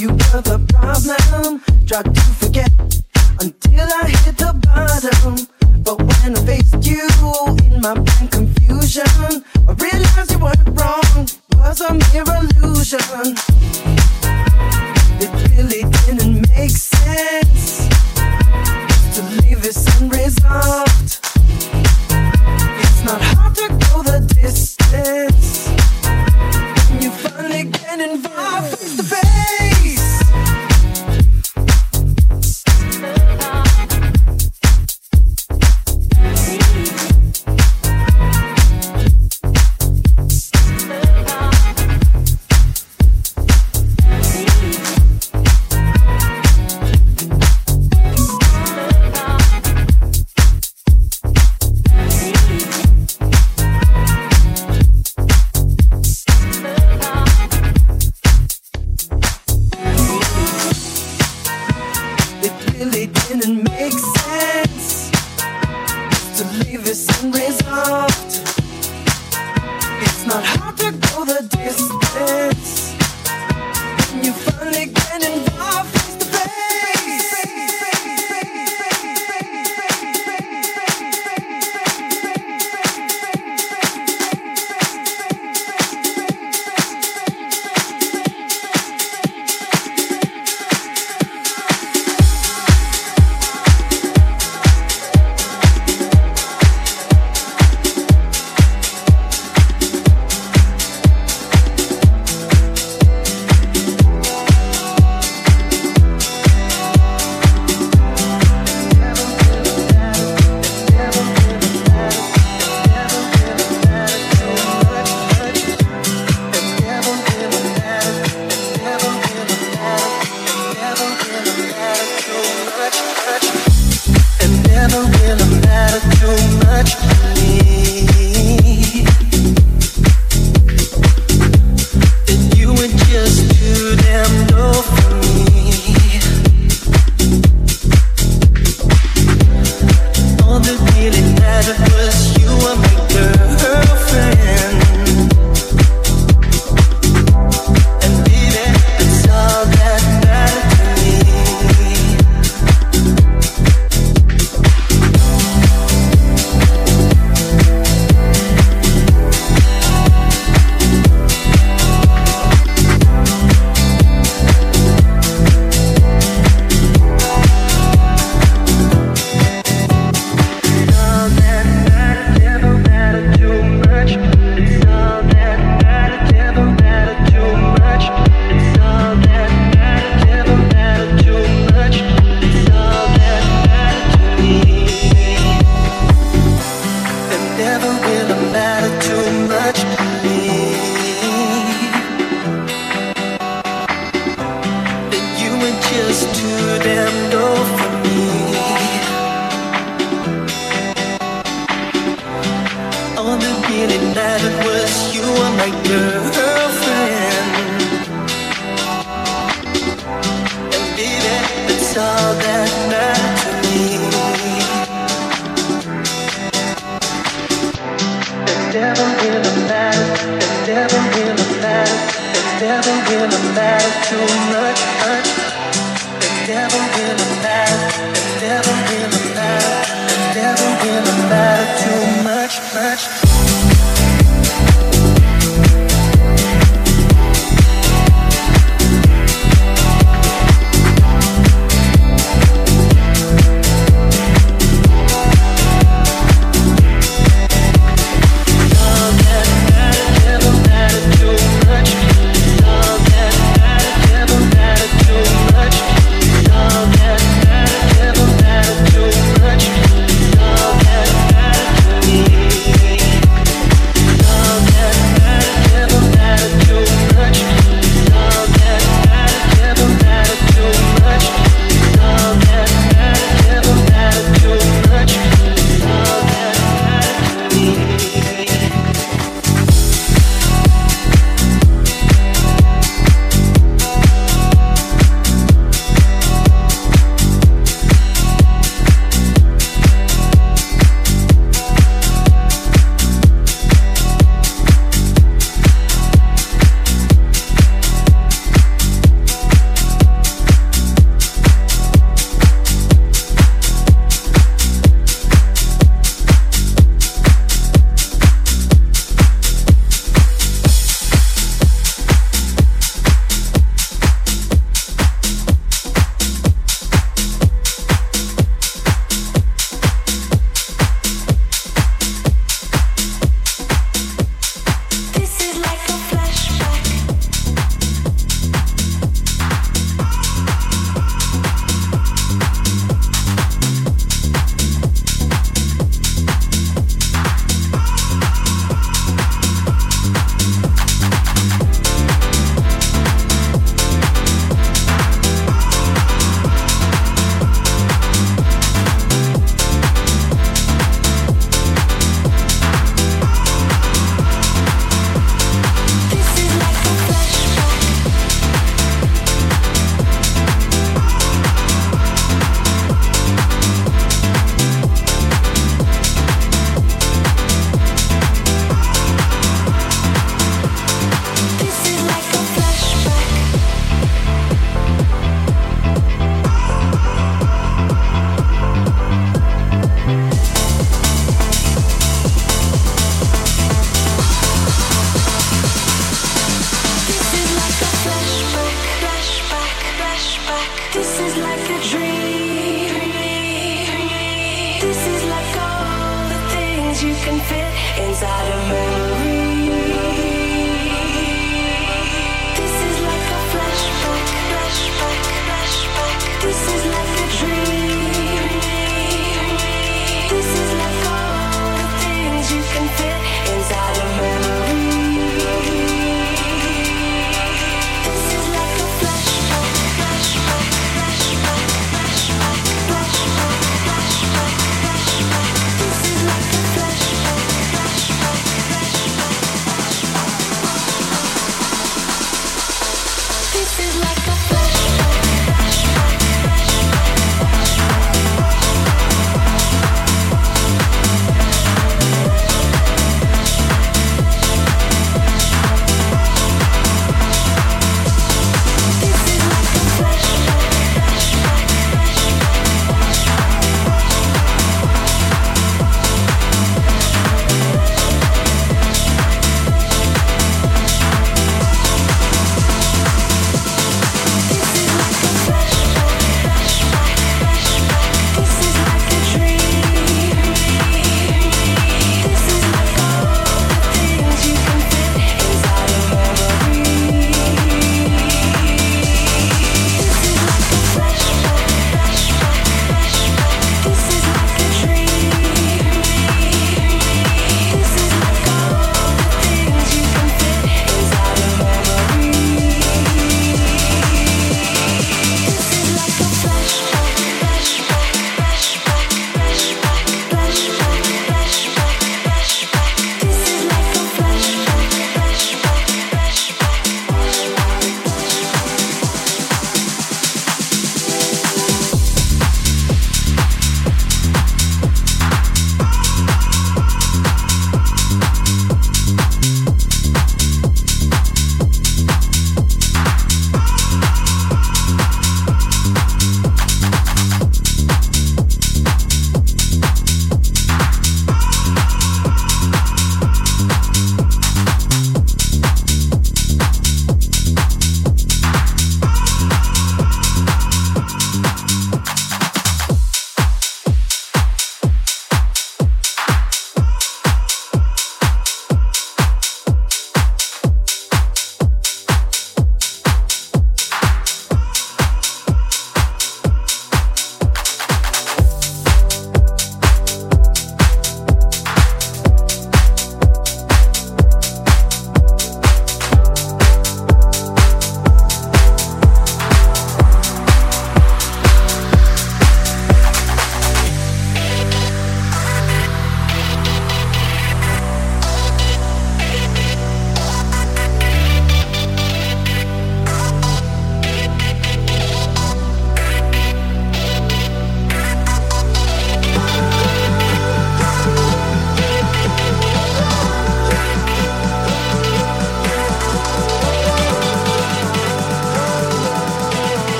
you were the problem. Tried to forget until I hit the bottom. But when I faced you in my blind confusion, I realized you weren't wrong. Was a mere illusion.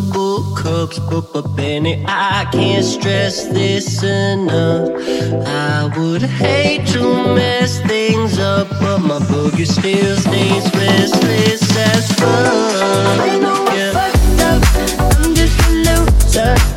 multiple cups, but, but Benny, I can't stress this enough. I would hate to mess things up, but my boogie still stays restless as fuck. I know I'm yeah. fucked up, I'm just a loser.